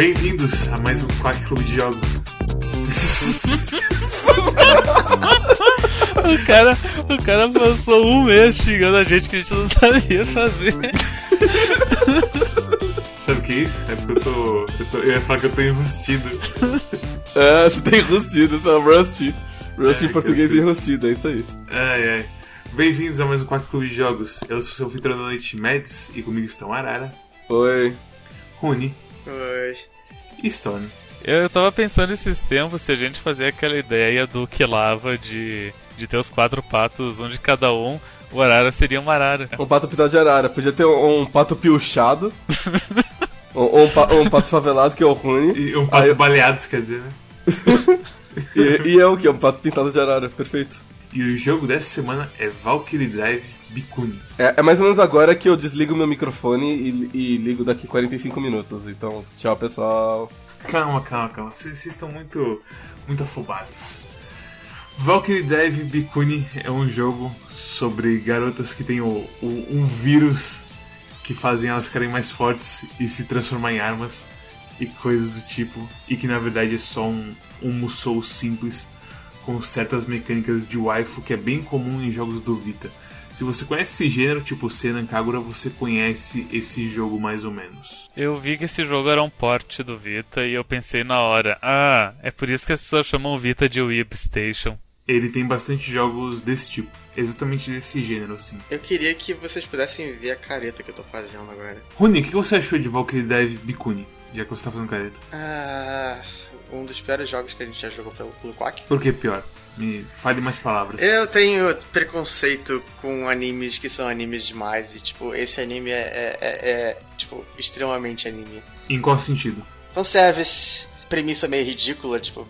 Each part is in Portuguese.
Bem-vindos a mais um Quack Clube de Jogos. o, cara, o cara passou um mês xingando a gente que a gente não sabia fazer. Sabe o que é isso? É porque eu tô. Eu, tô, eu ia falar que eu tô enrustido. É, você tá enrustido, você é Rusty. Rusty É, em português e enrustido, é isso aí. Ai, ai. Bem-vindos a mais um Quack Clube de Jogos. Eu sou seu anfitrião da noite, Mads, e comigo estão Arara, Oi. Rune Oi. e Storm. Eu tava pensando esses tempos se a gente fazer aquela ideia do que lava de, de ter os quatro patos, um de cada um, o Arara seria uma arara. Um pato pintado de arara. Podia ter um, um pato piochado. ou ou um, pa- um pato favelado, que é o Rune. E um pato Ah, eu- baleados, quer dizer, né? E, e eu, que é um pato pintado de arara. Perfeito. E o jogo dessa semana é Valkyrie Drive Bikuni. É, é mais ou menos agora que eu desligo meu microfone e, e ligo daqui 45 minutos. Então, tchau, pessoal. Calma, calma, calma. Vocês estão muito, muito afobados. Valkyrie Drive Bikuni é um jogo sobre garotas que têm o, o- um vírus que fazem elas ficarem mais fortes e se transformar em armas e coisas do tipo. E que na verdade é só um, um Musou simples com certas mecânicas de waifu que é bem comum em jogos do Vita. Se você conhece esse gênero, tipo Senan Kagura, você conhece esse jogo mais ou menos. Eu vi que esse jogo era um porte do Vita e eu pensei na hora, ah, é por isso que as pessoas chamam o Vita de Weeb Station. Ele tem bastante jogos desse tipo, exatamente desse gênero, assim. Eu queria que vocês pudessem ver a careta que eu tô fazendo agora. Rony, o que você achou de Valkyrie Drive Bikuni, já que você tá fazendo careta? Ah, um dos piores jogos que a gente já jogou pelo, pelo Quack. Por que pior? Me fale mais palavras. Eu tenho preconceito com animes que são animes demais e, tipo, esse anime é, é- é- é, tipo, extremamente anime. Em qual sentido? Fanservice, premissa meio ridícula, tipo,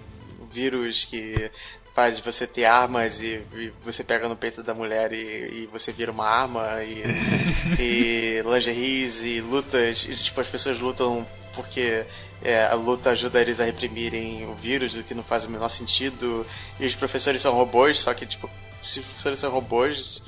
vírus que faz você ter armas e, e você pega no peito da mulher e, e você vira uma arma e, e lingeries e lutas, e, tipo, as pessoas lutam porque é, a luta ajuda eles a reprimirem o vírus, o que não faz o menor sentido, e os professores são robôs, só que, tipo, se os professores são robôs,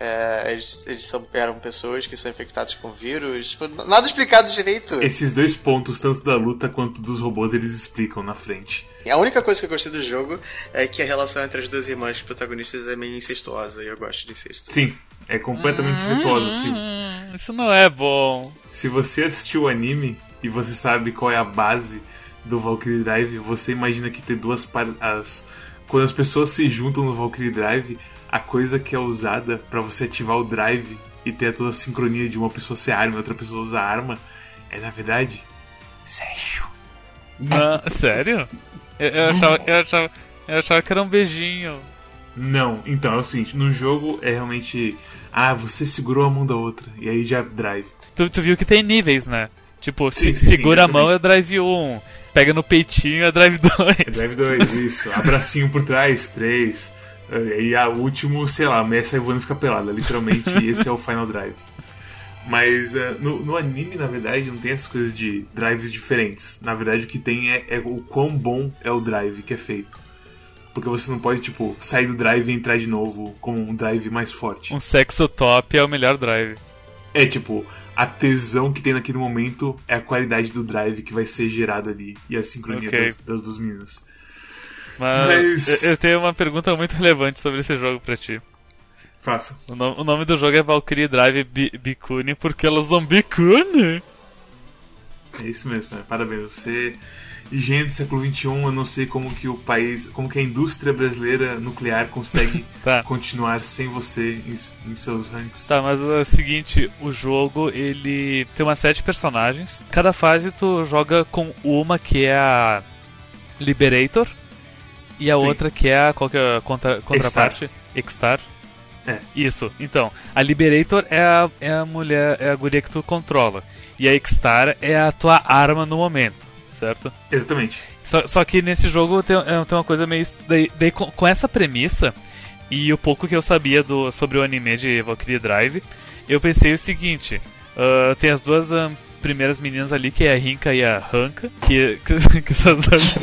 é, eles, eles são, eram pessoas que são infectadas com vírus, tipo, nada explicado direito. Esses dois pontos, tanto da luta quanto dos robôs, eles explicam na frente. A única coisa que eu gostei do jogo é que a relação entre as duas irmãs protagonistas é meio incestuosa e eu gosto de incesto. Sim, é completamente incestuoso, sim. Hum, isso não é bom. Se você assistiu o anime e você sabe qual é a base do Valkyrie Drive, você imagina que ter duas as quando as pessoas se juntam no Valkyrie Drive, a coisa que é usada pra você ativar o drive e ter toda a sincronia de uma pessoa ser arma e outra pessoa usar arma é na verdade sexo. Não, sério? Eu, eu achava, eu, achava, eu achava que era um beijinho. Não, então é o seguinte, no jogo é realmente ah, você segurou a mão da outra e aí já drive. Tu, tu viu que tem níveis, né? Tipo, Sim, se- sim, segura eu a mão também. é drive 1, pega no peitinho é drive 2. É drive 2, isso. Abracinho por trás, 3. E a último, sei lá, a mulher sai voando e fica pelada. Literalmente, esse é o Final Drive. Mas eh, no, no anime, na verdade, não tem essas coisas de drives diferentes. Na verdade, o que tem é, é o quão bom é o drive que é feito. Porque você não pode, tipo, sair do drive e entrar de novo com um drive mais forte. Um sexo top é o melhor drive. É tipo, a tesão que tem naquele momento é a qualidade do drive que vai ser gerada ali. E a sincronia Ok. das, das duas meninas. Mas, Mas- Eu, tenho uma pergunta muito relevante sobre esse jogo pra ti. Faça. O, no- o nome do jogo é Valkyrie Drive Bi- Bikuni porque elas são Bikuni. É isso mesmo, né? parabéns. Você, engenheiro do século XXI, eu não sei como que o país, como que a indústria brasileira nuclear consegue Tá. continuar sem você em, em seus ranks. Tá, mas é o seguinte, o jogo ele tem umas sete personagens. Cada fase tu joga com uma que é a Liberator e a Sim. outra que é a qual que é a contra, contraparte? X-Star. É. Isso. Então, a Liberator é a, é a mulher, é a guria que tu controla. E a X-Star é a tua arma no momento, certo? Exatamente. Só, só que nesse jogo tem, é, tem uma coisa meio. Daí, daí com, com essa premissa, e o pouco que eu sabia do, sobre o anime de Valkyrie Drive, eu pensei o seguinte: ah, tem as duas ah, primeiras meninas ali, que é a Rinka e a Hanka, que, que, que são duas.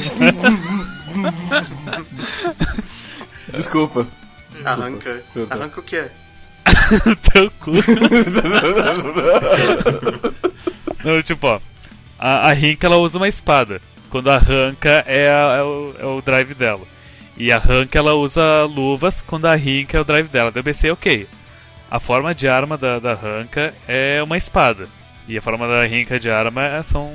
Desculpa. Arranca. Desculpa. Arranca o quê? teu cu. Não, tipo, ó. A, a ela usa uma espada. Quando arranca é, a, é, o, é o drive dela. E a Rank ela usa luvas quando a Rinka é o drive dela. Daí eu pensei, ok. A forma de arma da, da Ranka é uma espada. E a forma da Rinka de arma é, são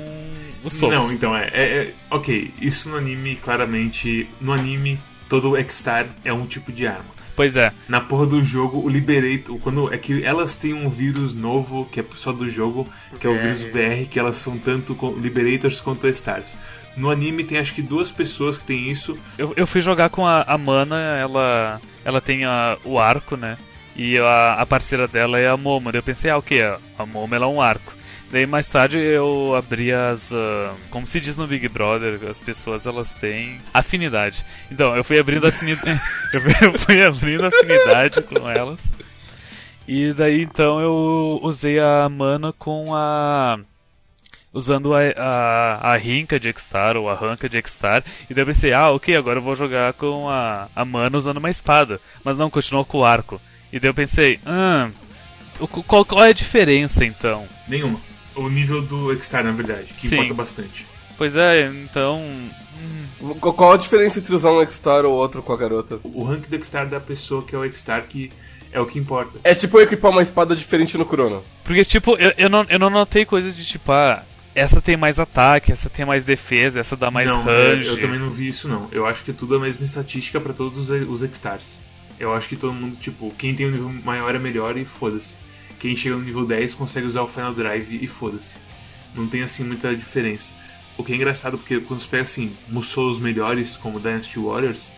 os socos. Não, então é, é, é, Ok, isso no anime, claramente. No anime, todo X-Star é um tipo de arma. Pois é. Na porra do jogo, o Liberator. Quando, é que elas têm um vírus novo, que é só do jogo, que é o vírus VR, que elas são tanto Liberators quanto Stars. No anime tem acho que duas pessoas que tem isso. Eu, eu fui jogar com a, a Mana, ela, ela tem a, o arco, né? E a, a parceira dela é a Momo. Daí eu pensei, ah, o que? A Momo ela é um arco. Daí mais tarde eu abri as. Uh, como se diz no Big Brother, as pessoas elas têm afinidade. Então, eu fui abrindo afinidade. eu fui abrindo afinidade com elas. E daí então eu usei a mana com a. Usando a, a, a Rinka de X-Star ou a Ranka de X-Star. E daí eu pensei, ah, ok, agora eu vou jogar com a, a mana usando uma espada. Mas não, continuou com o arco. E daí eu pensei, ah, qual, qual é a diferença então? Nenhuma o nível do X-Star, na verdade, que Sim. importa bastante. Pois é, então. Hum. Qual a diferença entre usar um X-Star ou outro com a garota? O rank do X-Star da pessoa que é o X-Star que é o que importa. É tipo equipar uma espada diferente no Chrono. Porque, tipo, eu, eu, não, eu não notei coisas de tipo, ah, essa tem mais ataque, essa tem mais defesa, essa dá mais não, range. Eu, eu também não vi isso, não. Eu acho que é tudo a mesma estatística para todos os X-Stars. Eu acho que todo mundo, tipo, quem tem um nível maior é melhor e foda-se quem chega no nível 10 consegue usar o Final Drive e foda-se. Não tem assim muita diferença. O que é engraçado porque quando você pega assim, Musous melhores, como Dynasty Warriors,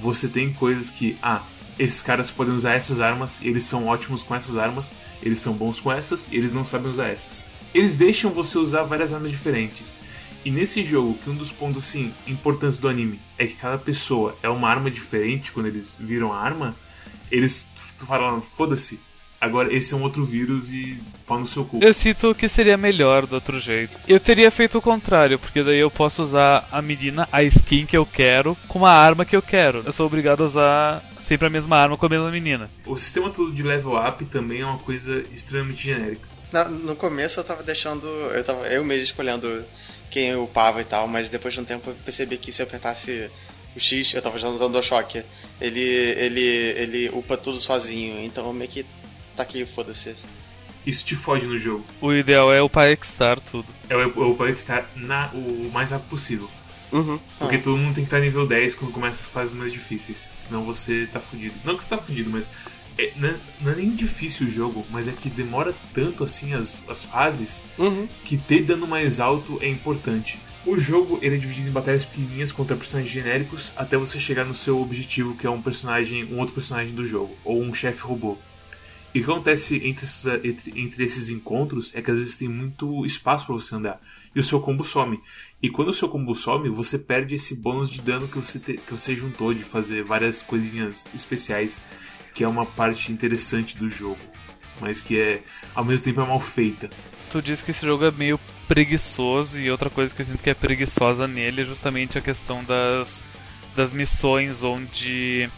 você tem coisas que, ah, esses caras podem usar essas armas, eles são ótimos com essas armas, eles são bons com essas, eles não sabem usar essas. Eles deixam você usar várias armas diferentes. E nesse jogo, que um dos pontos assim importantes do anime é que cada pessoa é uma arma diferente quando eles viram a arma, eles falam, foda-se, Agora, esse é um outro vírus e pau no seu cu. Eu sinto que seria melhor do outro jeito. Eu teria feito o contrário, porque daí eu posso usar a menina, a skin que eu quero, com a arma que eu quero. Eu sou obrigado a usar sempre a mesma arma com a mesma menina. O sistema todo de level up também é uma coisa extremamente genérica. Na, no começo eu tava deixando. Eu, tava, eu mesmo escolhendo quem eu upava e tal, mas depois de um tempo eu percebi que se eu apertasse o X, eu tava usando o Shock, ele, ele, ele upa tudo sozinho, então meio que tá aqui, foda-se. Isso te foge no jogo. O ideal é o X-Star tudo. É o, o X-Star o mais rápido possível. Uhum. Porque ah. todo mundo tem que estar nível 10 quando começa as fases mais difíceis. Senão você tá fudido. Não que você tá fudido, mas. É, não, é, não, é, nem difícil o jogo, mas é que demora tanto assim as, as fases uhum. que ter dano mais alto é importante. O jogo ele é dividido em batalhas pequenininhas contra personagens genéricos até você chegar no seu objetivo, que é um personagem, um outro personagem do jogo, ou um chefe robô. O que acontece entre esses, entre, entre esses encontros é que às vezes tem muito espaço para você andar. E o seu combo some. E quando o seu combo some, você perde esse bônus de dano que você, te, que você juntou de fazer várias coisinhas especiais, que é uma parte interessante do jogo. Mas que é ao mesmo tempo é mal feita. Tu disse que esse jogo é meio preguiçoso e outra coisa que eu sinto que é preguiçosa nele é justamente a questão das, das missões onde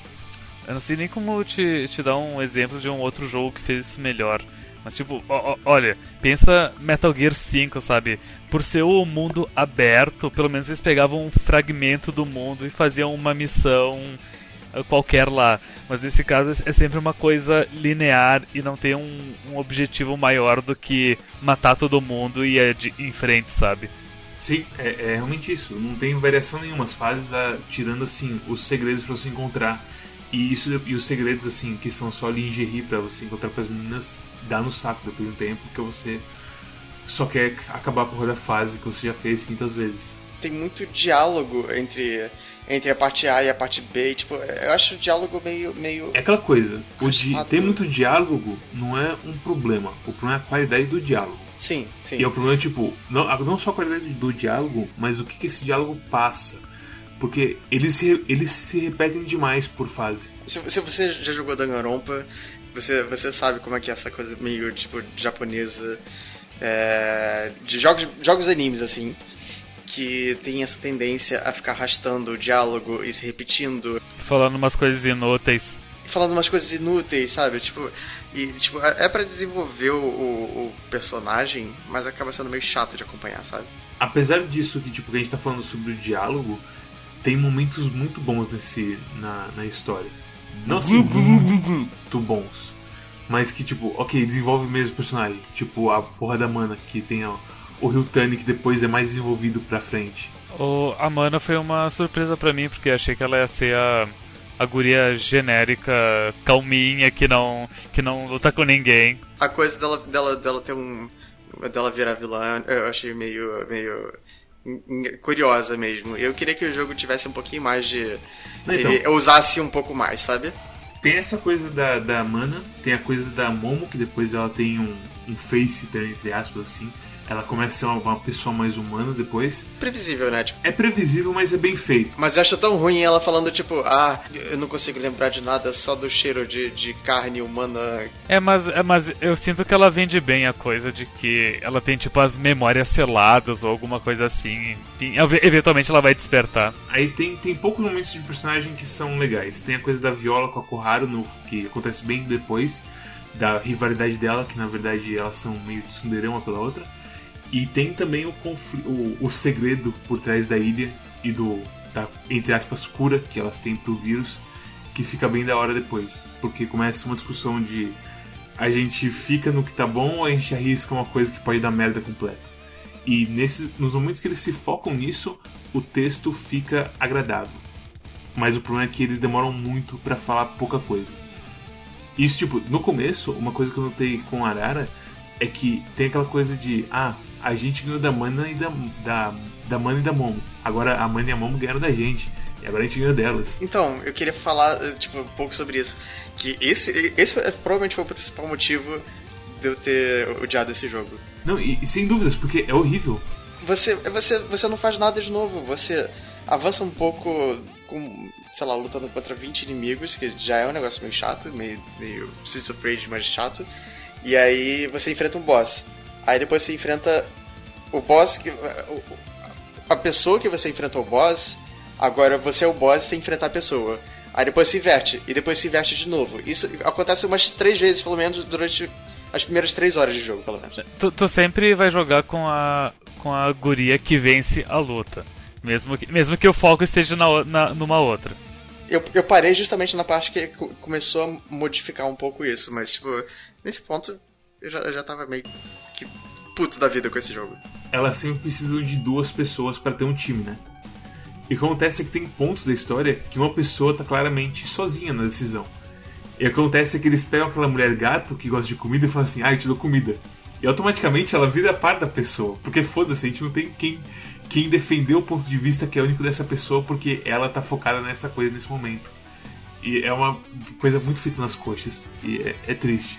eu não sei nem como te, te dar um exemplo de um outro jogo que fez isso melhor. Mas, tipo, ó, ó, olha, pensa Metal Gear 5, sabe? Por ser o mundo aberto, pelo menos eles pegavam um fragmento do mundo e faziam uma missão eh, qualquer lá. Mas nesse caso é sempre uma coisa linear e não tem um, um objetivo maior do que matar todo mundo e ir em frente, sabe? Sim, é, é, realmente isso. Não tem variação nenhuma. As fases, ah, tirando assim, os segredos para você encontrar e isso e os segredos, assim, que são só lingerie para você encontrar com as meninas, dá no saco depois de um tempo, porque você só quer acabar da fase que você já fez 500 vezes. Tem muito diálogo entre, entre a parte A e a parte B, tipo, eu acho o diálogo meio. meio é aquela coisa, o di ter muito diálogo não é um problema, o problema é a qualidade do diálogo. Sim, sim. E é o problema, tipo, não, não só a qualidade do diálogo, mas o que, que esse diálogo passa porque eles se, eles se repetem demais por fase. Se, se você já jogou Danganronpa, você, você sabe como é que é essa coisa meio tipo japonesa é, de jogos, jogos animes assim que tem essa tendência a ficar arrastando o diálogo e se repetindo. Falando umas coisas inúteis. falando umas coisas inúteis, sabe? Tipo, e, tipo é para desenvolver o, o, o, personagem, mas acaba sendo meio chato de acompanhar, sabe? Apesar disso que, tipo, que a gente tá falando sobre o diálogo, tem momentos muito bons nesse, na, na história. Não assim, muito bons. Mas que, tipo, ok, desenvolve mesmo o personagem. Tipo, a porra da mana, que tem ó, o Ryutani, que depois é mais desenvolvido pra frente. O, a mana foi uma surpresa para mim, porque achei que ela ia ser a, a guria genérica, calminha, que não, que não luta com ninguém. A coisa dela, dela, dela ter um. dela virar vilã, eu achei meio. meio curiosa mesmo. Eu queria que o jogo tivesse um pouquinho mais de. Então, ele usasse um pouco mais, sabe? Tem essa coisa da, da Mana, tem a coisa da Momo, que depois ela tem um, um face, entre aspas, assim ela começa a ser uma, uma, pessoa mais humana depois. Previsível, né? Tipo... É previsível, mas é bem feito. Mas eu acho tão ruim ela falando, tipo, ah, eu não consigo lembrar de nada só do cheiro de, de carne humana. É mas, é, mas eu sinto que ela vende bem a coisa de que ela tem, tipo, as memórias seladas ou alguma coisa assim. Enfim, eventualmente ela vai despertar. Aí tem, tem poucos momentos de personagem que são legais. Tem a coisa da Viola com a Koharu, no, que acontece bem depois da rivalidade dela, que na verdade elas são meio de uma pela outra. E tem também o, o, o segredo por trás da ilha e do, da, entre aspas, cura que elas têm pro vírus, que fica bem da hora depois. Porque começa uma discussão de a gente fica no que tá bom ou a gente arrisca uma coisa que pode dar merda completa. E nesses, nos momentos que eles se focam nisso, o texto fica agradável. Mas o problema é que eles demoram muito para falar pouca coisa. Isso, tipo, no começo, uma coisa que eu notei com Arara é que tem aquela coisa de, ah, a gente ganhou da Mana e da, da, da Mana e da Momo. Agora a Mana e a Momo ganharam da gente. E agora a gente ganhou delas. Então, eu queria falar, tipo, um pouco sobre isso. Que esse, esse é, provavelmente foi o principal motivo de eu ter odiado esse jogo. Não, e, e sem dúvidas, porque é horrível. Você, você, você não faz nada de novo. Você avança um pouco com, sei lá, lutando contra 20 inimigos, que já é um negócio meio chato, meio, meio Streets of Rage mais chato. E aí você enfrenta um boss. Aí depois você enfrenta o boss que. A pessoa que você enfrentou o boss, agora você é o boss e tem que enfrentar a pessoa. Aí depois se inverte, e depois se inverte de novo. Isso acontece umas três vezes, pelo menos, durante as primeiras três horas de jogo, pelo menos. Tu, tu sempre vai jogar com a, com a guria que vence a luta. Mesmo que, mesmo que o foco esteja na, na, numa outra. Eu, eu parei justamente na parte que começou a modificar um pouco isso, mas, tipo, nesse ponto eu já, eu já tava meio puto da vida com esse jogo. Elas sempre precisam de duas pessoas para ter um time, né? E acontece que tem pontos da história que uma pessoa tá claramente sozinha na decisão. E acontece que eles pegam aquela mulher gato que gosta de comida e falam assim: ah, eu te dou comida. E automaticamente ela vira parte da pessoa. Porque foda-se, a gente não tem quem, quem defender o ponto de vista que é único dessa pessoa porque ela tá focada nessa coisa nesse momento. E é uma coisa muito feita nas coxas. E é, é triste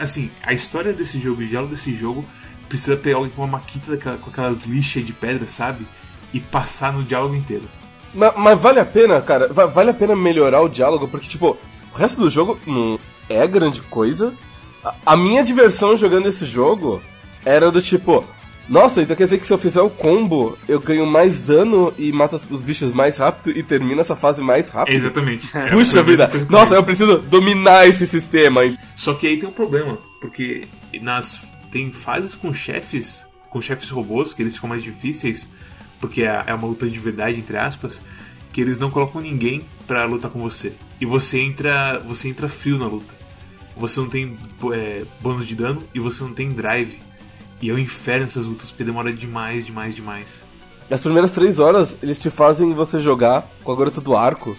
assim, a história desse jogo, o diálogo desse jogo, precisa pegar alguém com uma maquita com aquelas lixas de pedra, sabe? E passar no diálogo inteiro. Mas, mas, vale a pena, cara? Vale a pena melhorar o diálogo, porque, tipo, o resto do jogo não é grande coisa. A, a minha diversão jogando esse jogo era do tipo, nossa, então quer dizer que se eu fizer o combo, eu ganho mais dano e mato os bichos mais rápido e termino essa fase mais rápido? Exatamente. Puxa vida, nossa, eu preciso dominar esse sistema. Só que aí tem um problema, porque nas tem fases com chefes, com chefes robôs, que eles ficam mais difíceis, porque é, é uma luta de verdade, entre aspas, que eles não colocam ninguém para lutar com você. E você entra, você entra frio na luta. Você não tem é, bônus de dano e você não tem drive. E é um inferno essas lutas, porque demora demais, demais, demais. As primeiras três horas, eles te fazem você jogar com a garota do arco.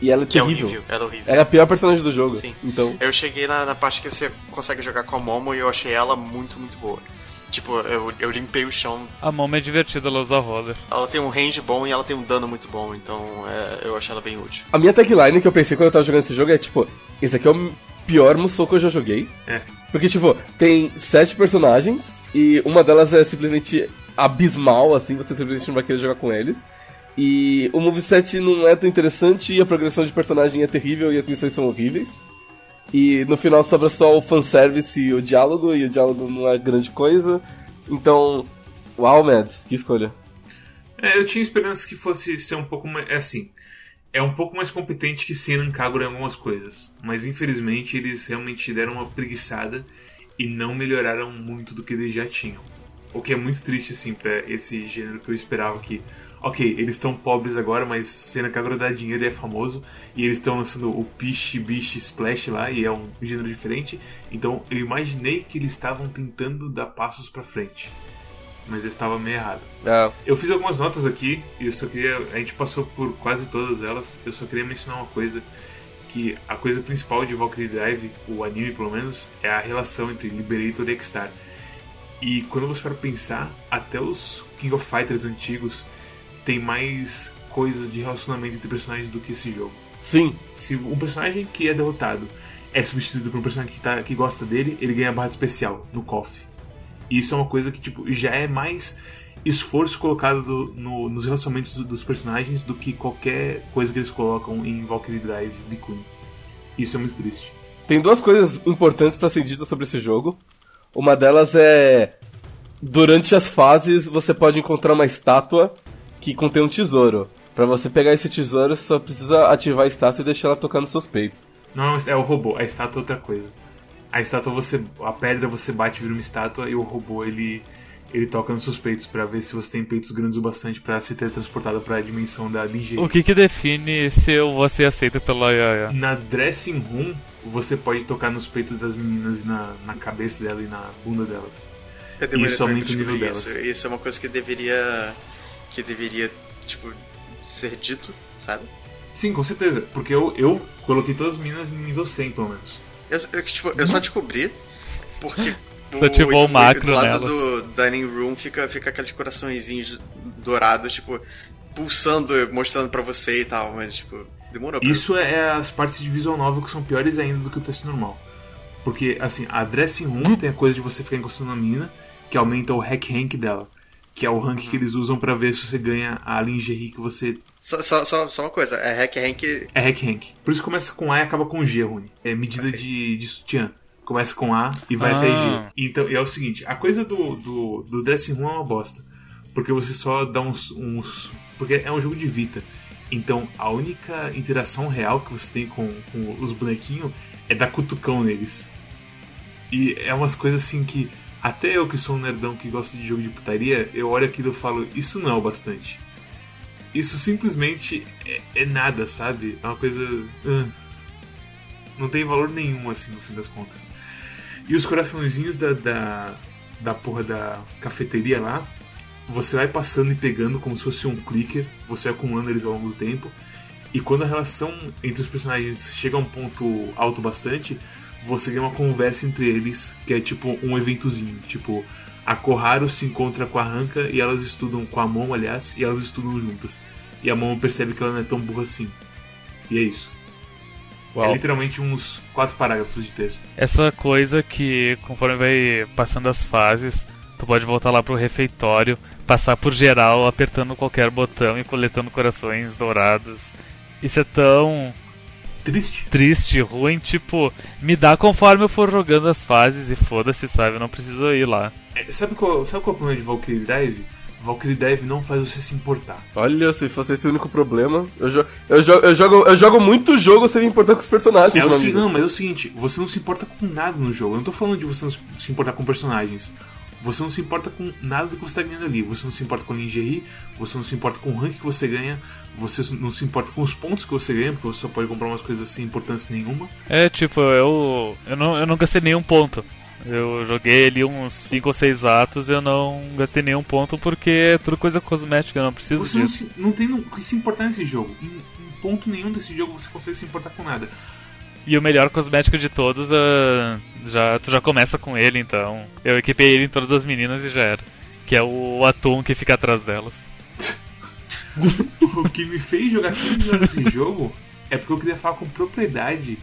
E ela é que terrível. É horrível, ela é horrível. Ela é a pior personagem do jogo. Sim. Então... Eu cheguei na, na parte que você consegue jogar com a Momo e eu achei ela muito, muito boa. Tipo, eu, eu limpei o chão. A Momo é divertida, ela usa roller. Ela tem um range bom e ela tem um dano muito bom, então é, eu achei ela bem útil. A minha tagline que eu pensei quando eu tava jogando esse jogo é tipo, esse aqui é o pior Musou que eu já joguei. É. Porque, tipo, tem sete personagens e uma delas é simplesmente abismal, assim, você simplesmente não vai querer jogar com eles. E o moveset não é tão interessante a progressão de personagem é terrível e as missões são horríveis. E no final sobra só o fanservice e o diálogo, e o diálogo não é grande coisa. Então, uau, Mads, que escolha. É, eu tinha esperança que fosse ser um pouco mais. É assim. é um pouco mais competente que Senan Kagura em algumas coisas, mas infelizmente eles realmente deram uma preguiçada e não melhoraram muito do que eles já tinham. O que é muito triste, assim, pra esse gênero que eu esperava que. Ok, eles estão pobres agora, mas Senan Kagura dá dinheiro e é famoso. E eles estão lançando o Pish Bish Splash lá, e é um gênero diferente. Então eu imaginei que eles estavam tentando dar passos pra frente. Mas eu estava meio errado. É. Eu fiz algumas notas aqui e eu só queria. A gente passou por quase todas elas. Eu só queria mencionar uma coisa. Que a coisa principal de Valkyrie Drive, o anime pelo menos, é a relação entre Liberator e X-Star. E quando você para pensar, até os King of Fighters antigos tem mais coisas de relacionamento entre personagens do que esse jogo. Sim. Se um personagem que é derrotado é substituído por um personagem que, tá, que gosta dele, ele ganha barra especial no KOF. E isso é uma coisa que tipo, já é mais esforço colocado do- no- nos relacionamentos do- dos personagens do que qualquer coisa que eles colocam em Valkyrie Drive Bikuni. Isso é muito triste. Tem duas coisas importantes pra ser ditas sobre esse jogo. Uma delas é. Durante as fases você pode encontrar uma estátua que contém um tesouro. Pra você pegar esse tesouro, você só precisa ativar a estátua e deixar ela tocar nos seus peitos. Não, é o robô, a estátua é outra coisa. A estátua você. A pedra você bate e vira uma estátua e o robô ele. Ele toca nos seus peitos pra ver se você tem peitos grandes o bastante pra ser teletransportado pra dimensão da lingerie. O que que define se ser aceito pela Yaya? Na dressing room, você pode tocar nos peitos das meninas e na, na cabeça dela e na bunda delas. Eu Isso aumenta o nível isso. delas. Isso é uma coisa que deveria. Que deveria, tipo, ser dito, sabe? Sim, com certeza. Porque eu, eu coloquei todas as meninas em nível 100, pelo menos. Eu, eu, tipo, eu só descobri porque. Você ativou o macro do lado nelas. do dining room fica, fica aqueles coraçõezinhos dourados, tipo, pulsando, mostrando pra você e tal, mas, tipo, demorou pra Isso é as partes de visual novel que são piores ainda do que o texto normal. Porque, assim, a dressing room tem a coisa de você ficar encostando na menina, que aumenta o hack rank dela. Que é o rank que eles usam pra ver se você ganha a lingerie que você. Só, só, só, só uma coisa, é hack rank. É hack rank. Por isso começa com A e acaba com G, Rune. É medida Ok. de, de sutiã. Começa com A e vai Ah. até G. Então, e é o seguinte, a coisa do, do, do dressing room é uma bosta. Porque você só dá uns, uns. Porque é um jogo de Vita. Então a única interação real que você tem com, com os bonequinhos é dar cutucão neles. E é umas coisas assim que. Até eu que sou um nerdão que gosta de jogo de putaria, eu olho aquilo e falo, isso não é o bastante. Isso simplesmente é, é nada, sabe? É uma coisa. não tem valor nenhum, assim, no fim das contas. E os coraçõezinhos da, da, da porra da cafeteria lá, você vai passando e pegando como se fosse um clicker, você vai acumulando eles ao longo do tempo. E quando a relação entre os personagens chega a um ponto alto bastante, você ganha uma conversa entre eles, que é tipo um eventozinho. Tipo, a Koharu se encontra com a Ranka e elas estudam com a Momo, aliás, e elas estudam juntas. E a Momo percebe que ela não é tão burra assim. E é isso. É literalmente uns quatro parágrafos de texto. Essa coisa que conforme vai passando as fases, tu pode voltar lá pro refeitório, passar por geral, apertando qualquer botão e coletando corações dourados. Isso é tão Triste. triste, ruim, tipo, me dá conforme eu for jogando as fases e foda-se, sabe? Eu não preciso ir lá. É, sabe, qual, sabe qual é o problema de Valkyrie Drive? Valkyrie Drive não faz você se importar. Olha, se fosse esse o único problema. Eu, jo eu, jo eu, jogo, eu jogo muito jogo sem me importar com os personagens, É não, mas é o seguinte, você não se importa com nada no jogo. Eu não tô falando de você não se importar com personagens. Você não se importa com nada do que você tá ganhando ali. Você não se importa com lingerie, você não se importa com o rank que você ganha, você não se importa com os pontos que você ganha, porque você só pode comprar umas coisas sem importância nenhuma. É, tipo, eu, eu, não, eu não gastei nenhum ponto. Eu joguei ali uns 5 ou 6 atos e eu não gastei nenhum ponto porque é tudo coisa cosmética, eu não preciso Você não, disso. se, não tem no- o que se importar nesse jogo. Em, em ponto nenhum desse jogo você consegue se importar com nada. E o melhor cosmético de todos, ah, já, tu já começa com ele, então. Eu equipei ele em todas as meninas e já era. Que é o atum que fica atrás delas. o que me fez jogar 15 horas esse jogo é porque eu queria falar com propriedade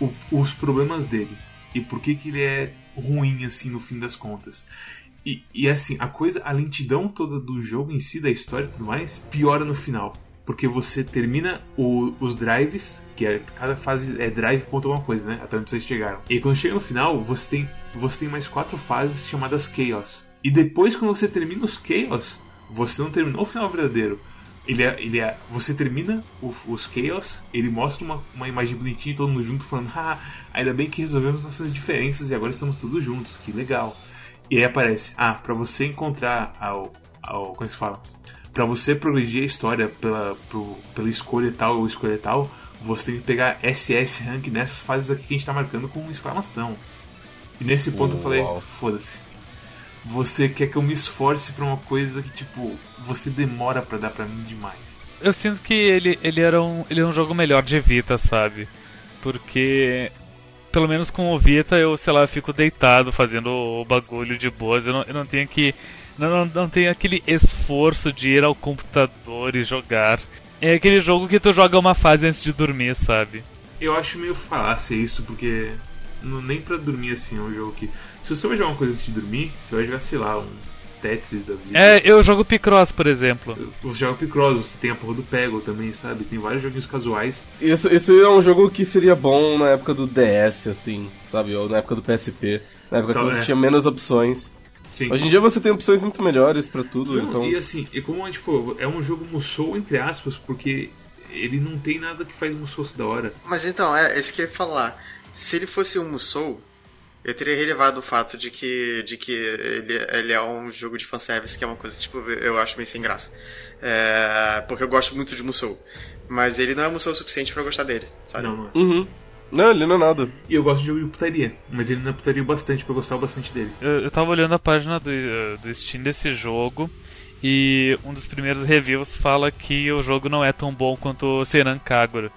o- os problemas dele. E por que, que ele é ruim, assim, no fim das contas. E, e assim, a coisa, a lentidão toda do jogo em si, da história e tudo mais, piora no final. Porque você termina o- os drives, que é, cada fase é drive ponto alguma coisa, né? Até onde vocês chegaram. E quando chega no final, você tem, você tem mais quatro fases chamadas Chaos. E depois, quando você termina os Chaos, você não terminou o final verdadeiro. Ele é, ele é, você termina o- os Chaos, ele mostra uma, uma imagem bonitinha, todo mundo junto, falando: Ah, ainda bem que resolvemos nossas diferenças e agora estamos todos juntos, que legal. E aí aparece: Ah, pra você encontrar ao. ao como é se fala? Pra você progredir a história pela, pro- pela escolha tal ou escolha tal, você tem que pegar SS rank nessas fases aqui que a gente tá marcando com exclamação. E nesse ponto eu falei: Uau. Foda-se. Você quer que eu me esforce pra uma coisa que, tipo, você demora pra dar pra mim demais. Eu sinto que ele, ele, era um, ele é um jogo melhor de Vita, sabe? Porque, pelo menos com o Vita, eu, sei lá, fico deitado fazendo o bagulho de boas. Eu não, eu não tenho que. Não, não, não tenho aquele esforço de ir ao computador e jogar. É aquele jogo que tu joga uma fase antes de dormir, sabe? Eu acho meio falácia isso, porque não, nem pra dormir assim é um jogo que. Se você vai jogar uma coisa antes de dormir, você vai jogar, sei lá, um Tetris da vida. É, eu jogo Picross, por exemplo. Você joga Picross, você tem a porra do Peggle também, sabe? Tem vários joguinhos casuais. Isso, isso é um jogo que seria bom na época do DS, assim, sabe? Ou na época do PSP. Na época Então, que você é. tinha menos opções. Sim. Hoje em dia você tem opções muito melhores pra tudo, Não, então. E assim, e como a gente falou, é um jogo Musou, entre aspas, porque ele não tem nada que faz Musou da hora. Mas então, é isso que eu ia falar. Se ele fosse um Musou, eu teria relevado o fato de que, de que ele, ele é um jogo de fanservice, que é uma coisa, tipo, eu acho meio sem graça. É, porque eu gosto muito de Musou. Mas ele não é Musou o suficiente pra eu gostar dele, sabe? Não, não é. Uhum. Não, ele não é nada. E eu gosto de jogo de putaria, mas ele não é putaria o bastante pra eu gostar bastante dele. Eu, eu tava olhando a página do, eh, do Steam desse jogo e um dos primeiros reviews fala que o jogo não é tão bom quanto o Seran Kagura.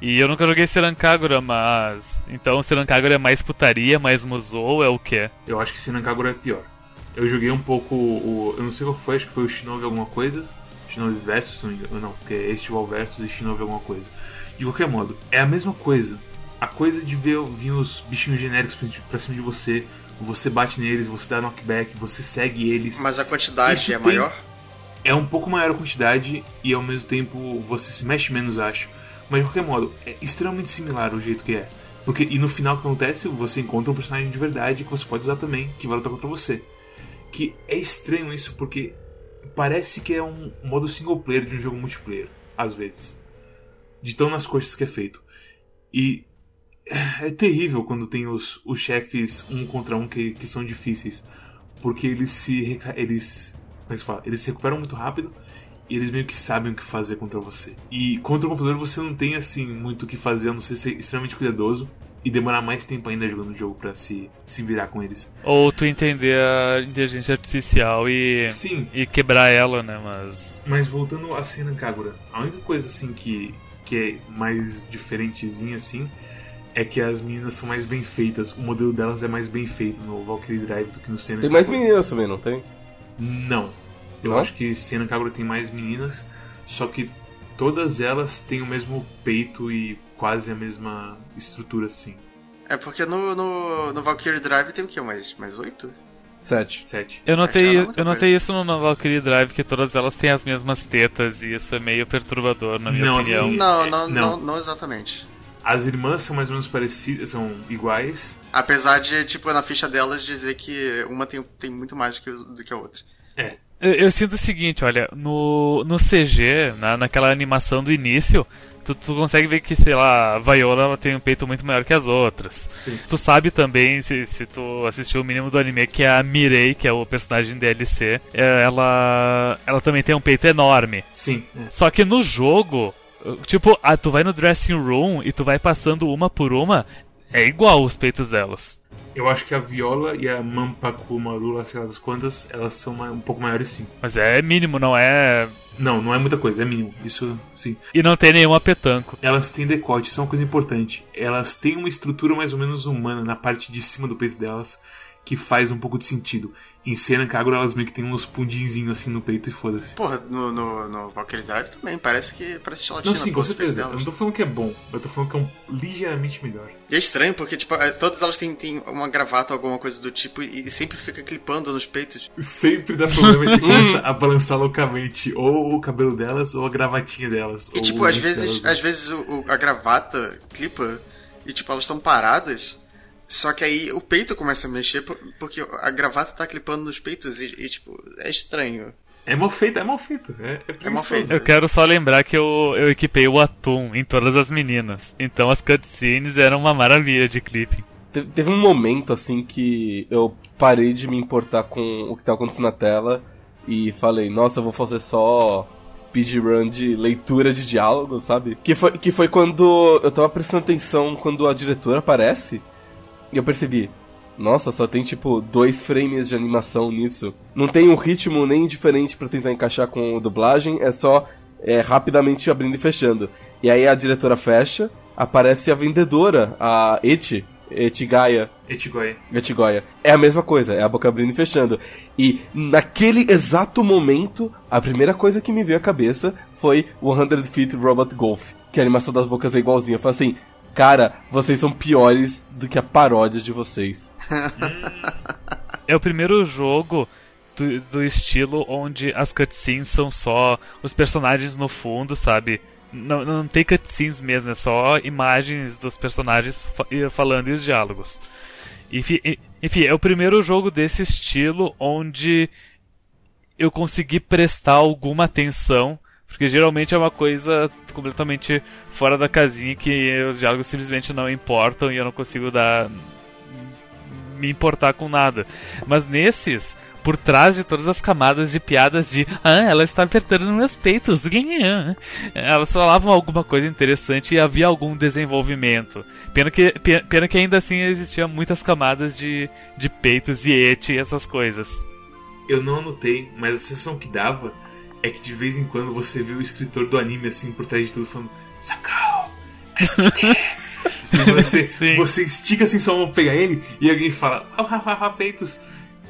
E eu nunca joguei Seran Kagura, mas. Então Seran Kagura é mais putaria, mais musou, é o que? Eu acho que Sinankagura é pior. Eu joguei um pouco o. Eu não sei qual foi, acho que foi o Shinobi alguma coisa. Shinobi Versus, não. Não, porque é Estival Versus e Shinobi alguma coisa. De qualquer modo, é a mesma coisa. A coisa de ver vir os bichinhos genéricos pra- cima de você, você bate neles, você dá knockback, você segue eles. Mas a quantidade Isso é tem- maior? É um pouco maior a quantidade e ao mesmo tempo você se mexe menos, acho. Mas de qualquer modo, é extremamente similar o jeito que é. Porque, e no final o que acontece, você encontra um personagem de verdade que você pode usar também, que vai lutar contra você. Que é estranho isso, porque parece que é um modo single player de um jogo multiplayer, às vezes. De tão nas coxas que é feito. E é terrível quando tem os, os chefes um contra um que, que são difíceis. Porque eles se. Eles. Como é se fala? Eles se recuperam muito rápido e eles meio que sabem o que fazer contra você. E contra o computador você não tem assim muito o que fazer, a não ser ser extremamente cuidadoso e demorar mais tempo ainda jogando o jogo pra se, se virar com eles. Ou tu entender a inteligência artificial e. Sim, e quebrar ela, né? Mas. mas voltando à cena Kagura, a única coisa assim que, que é mais diferentezinha assim é que as meninas são mais bem feitas, o modelo delas é mais bem feito no Valkyrie Drive do que no Senna Tem mais Kagura. meninas também, não tem? Não. Eu Não? acho que Senna Kagura tem mais meninas, só que todas elas têm o mesmo peito e quase a mesma estrutura assim. É porque no, no, no Valkyrie Drive tem o quê? Mais, mais oito? Sete. Sete. Eu notei, é eu notei isso no no Valkyrie Drive, que todas elas têm as mesmas tetas e isso é meio perturbador, na minha Não, opinião. assim- Não, é, não, não. não, não exatamente. As irmãs são mais ou menos parecidas, são iguais. Apesar de, tipo, na ficha delas dizer que uma tem, tem muito mais do que, do que a outra. Eu, eu sinto o seguinte, olha, no, no CG, na, naquela animação do início, tu, tu consegue ver que, sei lá, a Viola ela tem um peito muito maior que as outras. Sim. Tu sabe também, se, se tu assistiu o mínimo do anime, que a Mirei, que é o personagem DLC, é, ela, ela também tem um peito enorme. Sim. é. Só que no jogo, tipo, ah, tu vai no dressing room e tu vai passando uma por uma, é igual os peitos delas. Eu acho que a Viola e a Mampaku Marula, sei lá das quantas, elas são um pouco maiores sim. Mas é mínimo, não é. Não, não é muita coisa, é mínimo. Isso sim. E não tem nenhuma petanco. Elas têm decote, isso é uma coisa importante. Elas têm uma estrutura mais ou menos humana na parte de cima do peito delas, que faz um pouco de sentido. Em Senna Kagura elas meio que tem uns pundinzinhos assim no peito e foda-se. Porra, no, no, no Valkyrie Drive também, parece que parece gelatina. Não, sim, com certeza. Eu não tô falando que é bom, eu tô falando que é um ligeiramente melhor. E é estranho, porque, tipo, é, todas elas têm, têm uma gravata ou alguma coisa do tipo e, e sempre fica clipando nos peitos. Sempre dá problema de começa a balançar loucamente, ou o cabelo delas, ou a gravatinha delas. E, ou tipo, às vezes, delas. às vezes o, o- a gravata clipa e, tipo, elas estão paradas Só que aí o peito começa a mexer por- porque a gravata tá clipando nos peitos e, e, tipo, é estranho. É mal feito, é mal feito. É, é, É mal feito. Eu quero só lembrar que eu, eu equipei o Atum em todas as meninas. Então as cutscenes eram uma maravilha de clipping. Te- Teve um momento assim que eu parei de me importar com o que tava acontecendo na tela e falei, nossa, eu vou fazer só speedrun de leitura de diálogo, sabe? Que foi, que foi quando eu tava prestando atenção quando a diretora aparece e eu percebi, nossa, só tem tipo dois frames de animação nisso. Não tem um ritmo nem diferente pra tentar encaixar com dublagem, é só é, rapidamente abrindo e fechando. E aí a diretora fecha, aparece a vendedora, a Eti, Etigaya, Etigoia. Etigoya. É a mesma coisa, é a boca abrindo e fechando. E naquele exato momento, a primeira coisa que me veio à cabeça foi 100 Feet Robot Golf, que a animação das bocas é igualzinha. Eu falei assim, cara, vocês são piores do que a paródia de vocês. É o primeiro jogo do, do estilo onde as cutscenes são só os personagens no fundo, sabe? Não, não tem cutscenes mesmo, é só imagens dos personagens fa- falando e os diálogos. Enfim, enfim, é o primeiro jogo desse estilo onde eu consegui prestar alguma atenção, porque geralmente é uma coisa completamente fora da casinha que os diálogos simplesmente não importam e eu não consigo dar me importar com nada. Mas nesses, por trás de todas as camadas de piadas de ah, ela está apertando meus peitos, elas falavam alguma coisa interessante e havia algum desenvolvimento. Pena que, pe- pena que ainda assim existiam muitas camadas de, de peitos e eti e essas coisas. Eu não anotei, mas a sensação que dava é que de vez em quando você vê o escritor do anime assim por trás de tudo falando Sakao, Tasukite." E você, Sim. você estica assim sua mão pegar ele e alguém fala "Ah, ah, ah, ah, peitos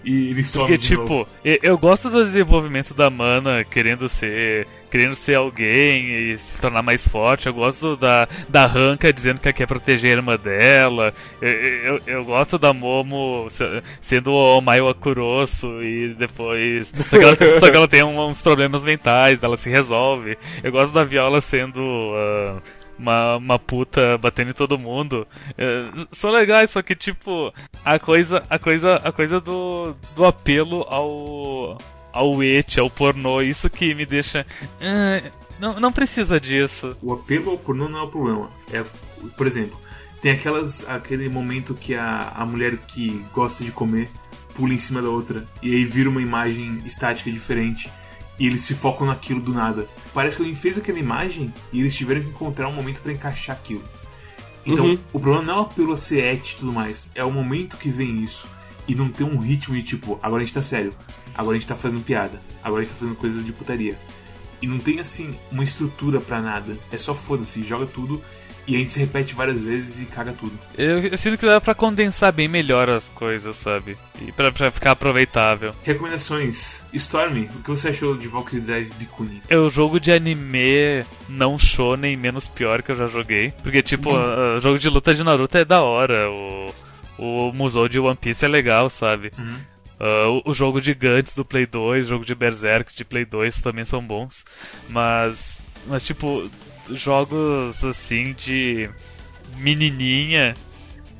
e ele sobe Porque, novo. tipo, e- eu gosto do desenvolvimento da Mana querendo ser. Querendo ser alguém e se tornar mais forte. Eu gosto da, da Ranka dizendo que ela quer proteger a irmã dela. Eu, eu, eu gosto da Momo se- sendo o Akuroso e depois. Só que ela, só que ela tem uns problemas mentais, ela se resolve. Eu gosto da Viola sendo. ah, uma, uma puta batendo em todo mundo. É, são legais, só que tipo, a coisa, a coisa, a coisa do, do apelo ao ao et, ao pornô, isso que me deixa "Ah, não, não precisa disso. O apelo ao pornô não é o problema. É, por exemplo, tem aquelas aquele momento que a, a mulher que gosta de comer pula em cima da outra e aí vira uma imagem estática diferente e eles se focam naquilo do nada. Parece que alguém fez aquela imagem e eles tiveram que encontrar um momento pra encaixar aquilo. Então, Uhum. o problema não é o apelo a ser et e tudo mais, é o momento que vem isso e não ter um ritmo de tipo, agora a gente tá sério, agora a gente tá fazendo piada, agora a gente tá fazendo coisas de putaria. E não tem assim uma estrutura pra nada. É só foda-se, joga tudo e a gente se repete várias vezes e caga tudo. Eu, eu sinto que dá pra condensar bem melhor as coisas, sabe? E pra, pra ficar aproveitável. Recomendações. Stormy, o que você achou de Valkyrie Drive Bikuni? É o jogo de anime não shonen menos pior que eu já joguei. Porque, tipo, o jogo de luta de Naruto é da hora. O, o Musou de One Piece é legal, sabe? Uhum. Ah, o, o jogo de Guts do Play 2, o jogo de Berserk de Play 2 também são bons. Mas, mas tipo, jogos assim de menininha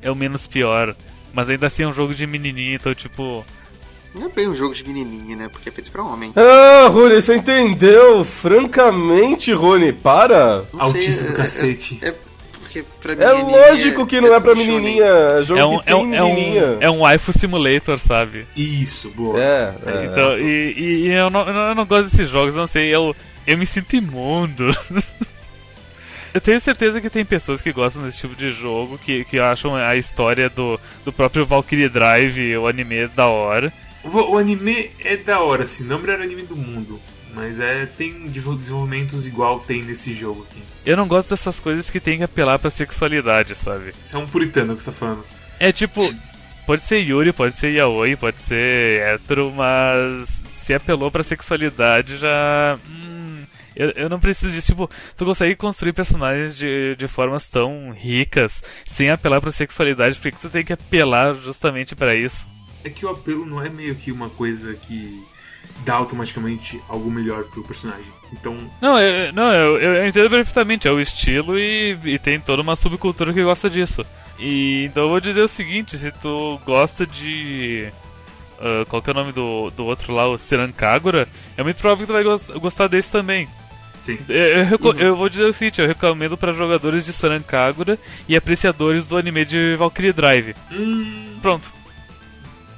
é o menos pior. Mas ainda assim é um jogo de menininha, então tipo... Não é bem um jogo de menininha, né? Porque é feito pra homem. Ah, Rony, você entendeu? Francamente, Rony, para! Não Autista sei, do é- cacete. É, é porque pra É menininha lógico que não é pra tudo shonen. menininha, é jogo É um, que é, tem um, é, um, menininha. é um waifu simulator, sabe? Isso, boa. É, é. Então, e, e- e eu, não, eu não gosto desses jogos, não sei, eu, eu me sinto imundo. eu tenho certeza que tem pessoas que gostam desse tipo de jogo, que, que acham a história do, do próprio Valkyrie Drive, o anime, da hora. O, o anime é da hora, assim, não é o melhor anime do mundo. Mas é, tem desenvol- desenvolvimentos igual tem nesse jogo aqui. Eu não gosto dessas coisas que tem que apelar pra sexualidade, sabe? Você é um puritano que você tá falando. É tipo, pode ser Yuri, pode ser Yaoi, pode ser hétero, mas se apelou pra sexualidade já. Hum, eu, eu não preciso disso. Tipo, tu consegue construir personagens de, de formas tão ricas sem apelar pra sexualidade, por que que tu tem que apelar justamente pra isso? É que o apelo não é meio que uma coisa que dá automaticamente algo melhor pro personagem. Então, Não, eu, não eu, eu entendo perfeitamente, é o estilo e, e tem toda uma subcultura que gosta disso. E então eu vou dizer o seguinte, se tu gosta de. Uh, qual que é o nome do, do outro lá, o Serancagura, é muito provável que tu vai gost, gostar desse também. Sim. Eu, eu, uhum. eu, vou dizer o seguinte, eu recomendo para jogadores de Sarankagura e apreciadores do anime de Valkyrie Drive. Hum. Pronto.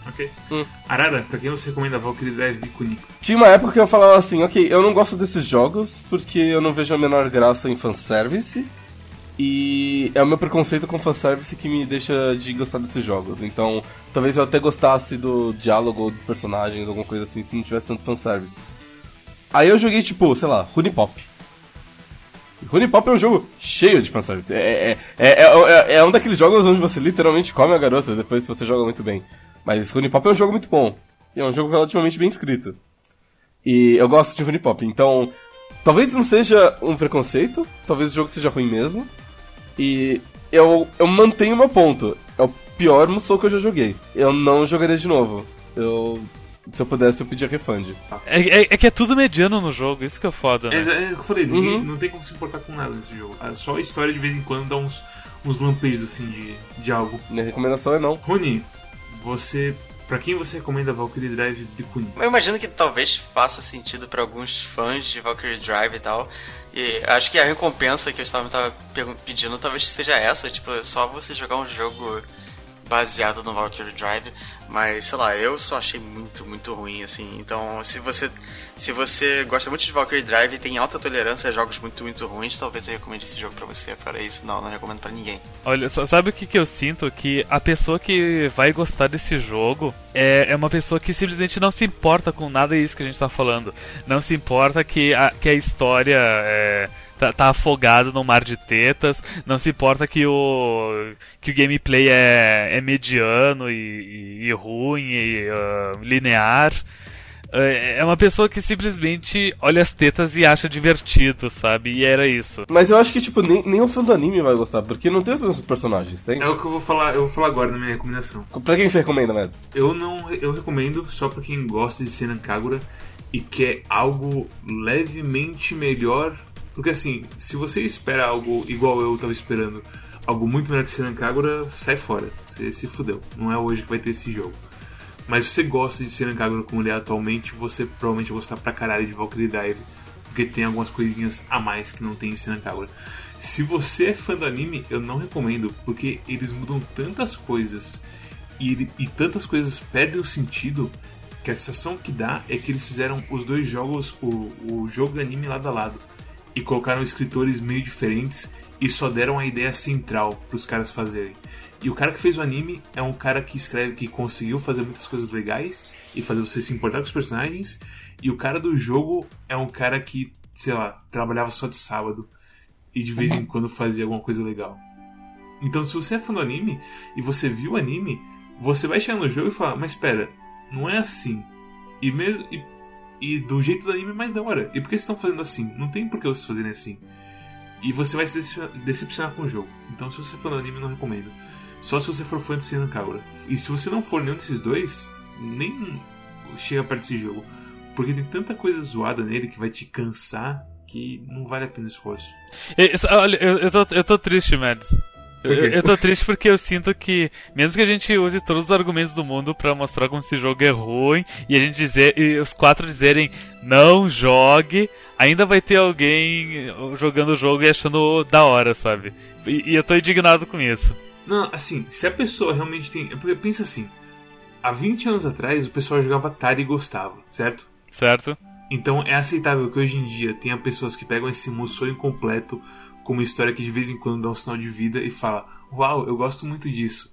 Ok. Hum. Arara, pra quem você recomenda Valkyrie Drive Kuniko? Tinha uma época que eu falava assim, ok, eu não gosto desses jogos porque eu não vejo a menor graça em fanservice. E é o meu preconceito com fanservice que me deixa de gostar desses jogos. Então, talvez eu até gostasse do diálogo ou dos personagens, alguma coisa assim, se não tivesse tanto fanservice. Aí eu joguei, tipo, sei lá, Rune Pop. Rune Pop é um jogo cheio de fanservice. É, é, é, é, é um daqueles jogos onde você literalmente come a garota depois se você joga muito bem. Mas Rune Pop é um jogo muito bom. E é um jogo relativamente bem escrito. E eu gosto de Rune Pop, então. Talvez não seja um preconceito, talvez o jogo seja ruim mesmo. E eu, eu mantenho meu ponto. É o pior Musou que eu já joguei. Eu não jogaria de novo. Eu. Se eu pudesse, eu pedia refund. É, é, é, que é tudo mediano no jogo, isso que é foda, né? É, eu falei, ninguém, uhum. não tem como se importar com nada nesse jogo. É só a história de vez em quando dá uns, uns lampejos assim de, de algo. Minha recomendação é não. Rony, você Pra quem você recomenda Valkyrie Drive Bikuni? Eu imagino que talvez faça sentido para alguns fãs de Valkyrie Drive e tal. E acho que a recompensa que eu estava pedindo talvez seja essa, tipo, só você jogar um jogo baseado no Valkyrie Drive, mas sei lá, eu só achei muito, muito ruim, assim. Então, se você se você gosta muito de Valkyrie Drive e tem alta tolerância a jogos muito, muito ruins, talvez eu recomende esse jogo para você. Para isso, não, não recomendo para ninguém. Olha, sabe o que, que eu sinto? Que a pessoa que vai gostar desse jogo é, é uma pessoa que simplesmente não se importa com nada disso que a gente tá falando. Não se importa que a, que a história é tá, tá afogado no mar de tetas, não se importa que o, que o gameplay é, é mediano e, e, e ruim e uh, linear. É, é uma pessoa que simplesmente olha as tetas e acha divertido, sabe? E era isso. Mas eu acho que, tipo, nem, nem o fã do anime vai gostar, porque não tem os mesmos personagens, tem? É o que eu vou falar, eu vou falar agora na minha recomendação. Pra quem você recomenda, Mads? Eu não. Eu recomendo só pra quem gosta de Senan Kagura e quer algo levemente melhor porque assim, se você espera algo igual eu tava esperando, algo muito melhor que Senan sai fora. Você se fudeu. Não é hoje que vai ter esse jogo. Mas se você gosta de Senan como ele é atualmente, você provavelmente vai gostar pra caralho de Valkyrie Dive. Porque tem algumas coisinhas a mais que não tem em Senan. Se você é fã do anime, eu não recomendo, porque eles mudam tantas coisas e, e tantas coisas perdem o sentido que a sensação que dá é que eles fizeram os dois jogos, o, o jogo e anime lado a lado e colocaram escritores meio diferentes e só deram a ideia central para os caras fazerem. E o cara que fez o anime é um cara que escreve que conseguiu fazer muitas coisas legais e fazer você se importar com os personagens. E o cara do jogo é um cara que, sei lá, trabalhava só de sábado e de vez em quando fazia alguma coisa legal. Então, se você é fã do anime e você viu o anime, você vai chegar no jogo e falar: Mas espera, não é assim. E mesmo. E e do jeito do anime mais da hora. E por que vocês estão fazendo assim? Não tem por que vocês fazerem assim. E você vai se decepcionar com o jogo. Então, se você for no anime, não recomendo. Só se você for fã de Senna Kagura. E se você não for nenhum desses dois, nem chega perto desse jogo. Porque tem tanta coisa zoada nele que vai te cansar que não vale a pena o esforço. Olha, eu, eu, tô, eu tô triste, Mads. Eu, eu tô triste porque eu sinto que, mesmo que a gente use todos os argumentos do mundo para mostrar como esse jogo é ruim, e a gente dizer, e os quatro dizerem não jogue, ainda vai ter alguém jogando o jogo e achando da hora, sabe? E, e eu tô indignado com isso. Não, assim, se a pessoa realmente tem. Pensa assim, há 20 anos atrás o pessoal jogava Atari e gostava, certo? Certo. Então é aceitável que hoje em dia tenha pessoas que pegam esse musou incompleto com uma história que de vez em quando dá um sinal de vida e fala: Uau, eu gosto muito disso.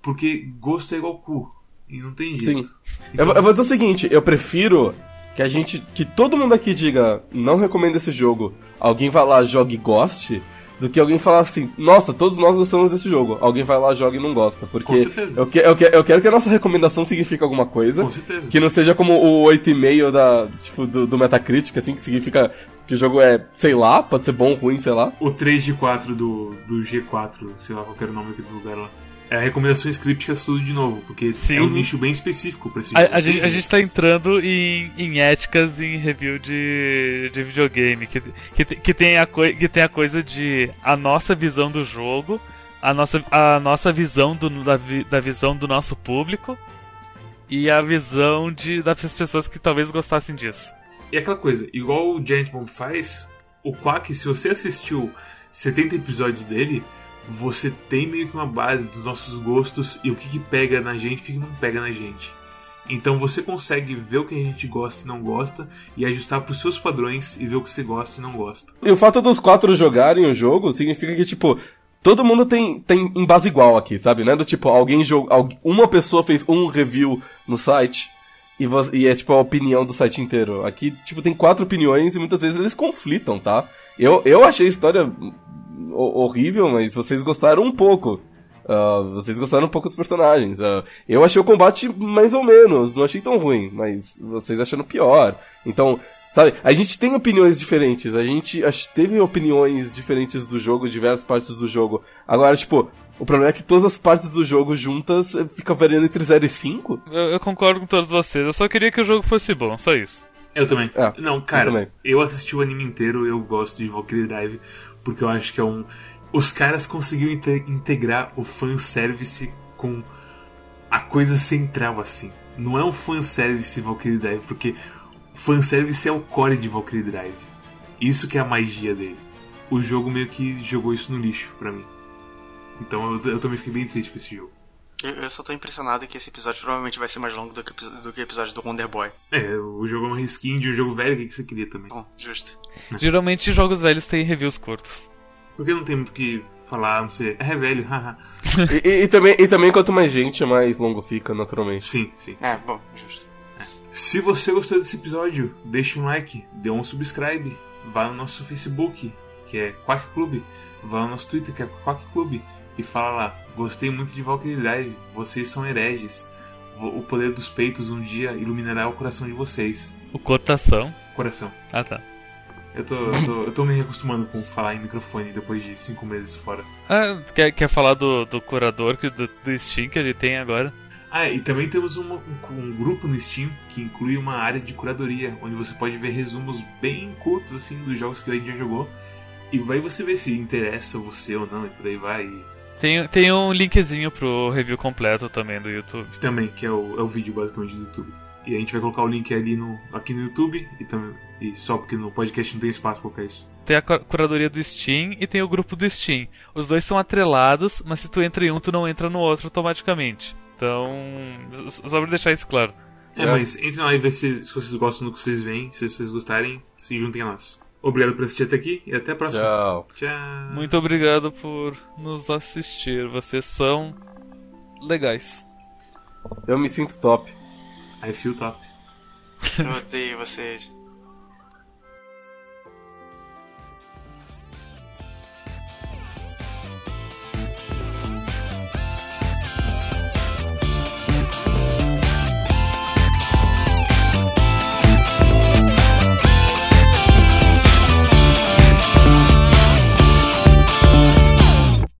Porque gosto é igual cu. E não tem jeito. Sim. Então... Eu, eu vou dizer o seguinte: eu prefiro que a gente. que todo mundo aqui diga: não recomendo esse jogo. Alguém vai lá, jogue e goste do que alguém falar assim, nossa, todos nós gostamos desse jogo. Alguém vai lá, joga e não gosta. Porque eu, que, eu, que, eu quero que a nossa recomendação signifique alguma coisa. Com certeza. Que não seja como o 8,5 da, tipo, do, do Metacritic, assim, que significa que o jogo é, sei lá, pode ser bom ou ruim, sei lá. O 3 de 4 do, do G4, sei lá qual era o nome do lugar lá. É recomendações crípticas tudo de novo, porque Sim. é um nicho bem específico pra esse a, jogo. A, gente, a gente tá entrando em, em éticas em review de, de videogame, que, que, que, tem a que tem a coisa de a nossa visão do jogo, a nossa, a nossa visão do, da, da visão do nosso público e a visão de, das pessoas que talvez gostassem disso. E aquela coisa, igual o Giant Bomb faz, o Quack, se você assistiu 70 episódios dele, você tem meio que uma base dos nossos gostos e o que, que pega na gente e o que, que não pega na gente. Então você consegue ver o que a gente gosta e não gosta e ajustar para os seus padrões e ver o que você gosta e não gosta. E o fato dos quatro jogarem o jogo significa que, tipo, todo mundo tem, tem em base igual aqui, sabe? Não é do tipo, alguém jogou. Uma pessoa fez um review no site e, e, é tipo a opinião do site inteiro. Aqui, tipo, tem quatro opiniões e muitas vezes eles conflitam, tá? Eu, eu achei a história horrível, mas vocês gostaram um pouco. Uh, vocês gostaram um pouco dos personagens. Uh, eu achei o combate mais ou menos, não achei tão ruim, mas vocês achando pior. Então, sabe, a gente tem opiniões diferentes, a gente teve opiniões diferentes do jogo, diversas partes do jogo. Agora, tipo, o problema é que todas as partes do jogo juntas eh, ficam variando entre 0 e 5. Eu, eu, concordo com todos vocês, eu só queria que o jogo fosse bom, só isso. Eu também. É, não, cara, eu, também. eu assisti o anime inteiro, eu gosto de Valkyrie Drive, porque eu acho que é um os caras conseguiram integrar o fanservice com a coisa central, assim. Não é um fanservice Valkyrie Drive, porque fanservice é o core de Valkyrie Drive. Isso que é a magia dele. O jogo meio que jogou isso no lixo pra mim. Então eu, eu também fiquei bem triste com esse jogo. Eu, eu só tô impressionado que esse episódio provavelmente vai ser mais longo do que, do que o episódio do Wonder Boy. É, o jogo é um reskin de um jogo velho, o que você queria também? Bom, justo. Geralmente jogos velhos têm reviews curtos. Porque não tem muito o que falar, não sei. É velho, haha. e, e, e, também, e também quanto mais gente, mais longo fica, naturalmente. Sim, sim. É, bom, justo. É. Se você gostou desse episódio, deixe um like, dê um subscribe, vá no nosso Facebook, que é Quack Club, vá no nosso Twitter, que é Quack Club, e fala lá, gostei muito de Valkyrie Drive, vocês são hereges. O poder dos peitos um dia iluminará o coração de vocês. O cotação? Coração. Ah, tá. Eu tô, eu tô, eu tô me reacostumando com falar em microfone depois de cinco meses fora. Ah, quer, quer falar do, do curador do, do Steam que ele tem agora? Ah, e também temos um, um, grupo no Steam que inclui uma área de curadoria, onde você pode ver resumos bem curtos assim dos jogos que a gente já jogou. E vai você ver se interessa você ou não, e por aí vai. Tem, tem um linkzinho pro review completo também do YouTube. Também, que é o, é o vídeo basicamente do YouTube. E a gente vai colocar o link ali no, aqui no YouTube e, também, e só porque no podcast não tem espaço pra colocar isso. Tem a curadoria do Steam e tem o grupo do Steam. Os dois são atrelados, mas se tu entra em um, tu não entra no outro automaticamente. Então, só pra deixar isso claro. É, é. mas entre lá e vê se, se vocês gostam do que vocês veem. Se vocês gostarem, se juntem a nós. Obrigado por assistir até aqui e até a próxima. Tchau. Tchau. Muito obrigado por nos assistir. Vocês são legais. Eu me sinto top. I feel top. Eu odeio vocês.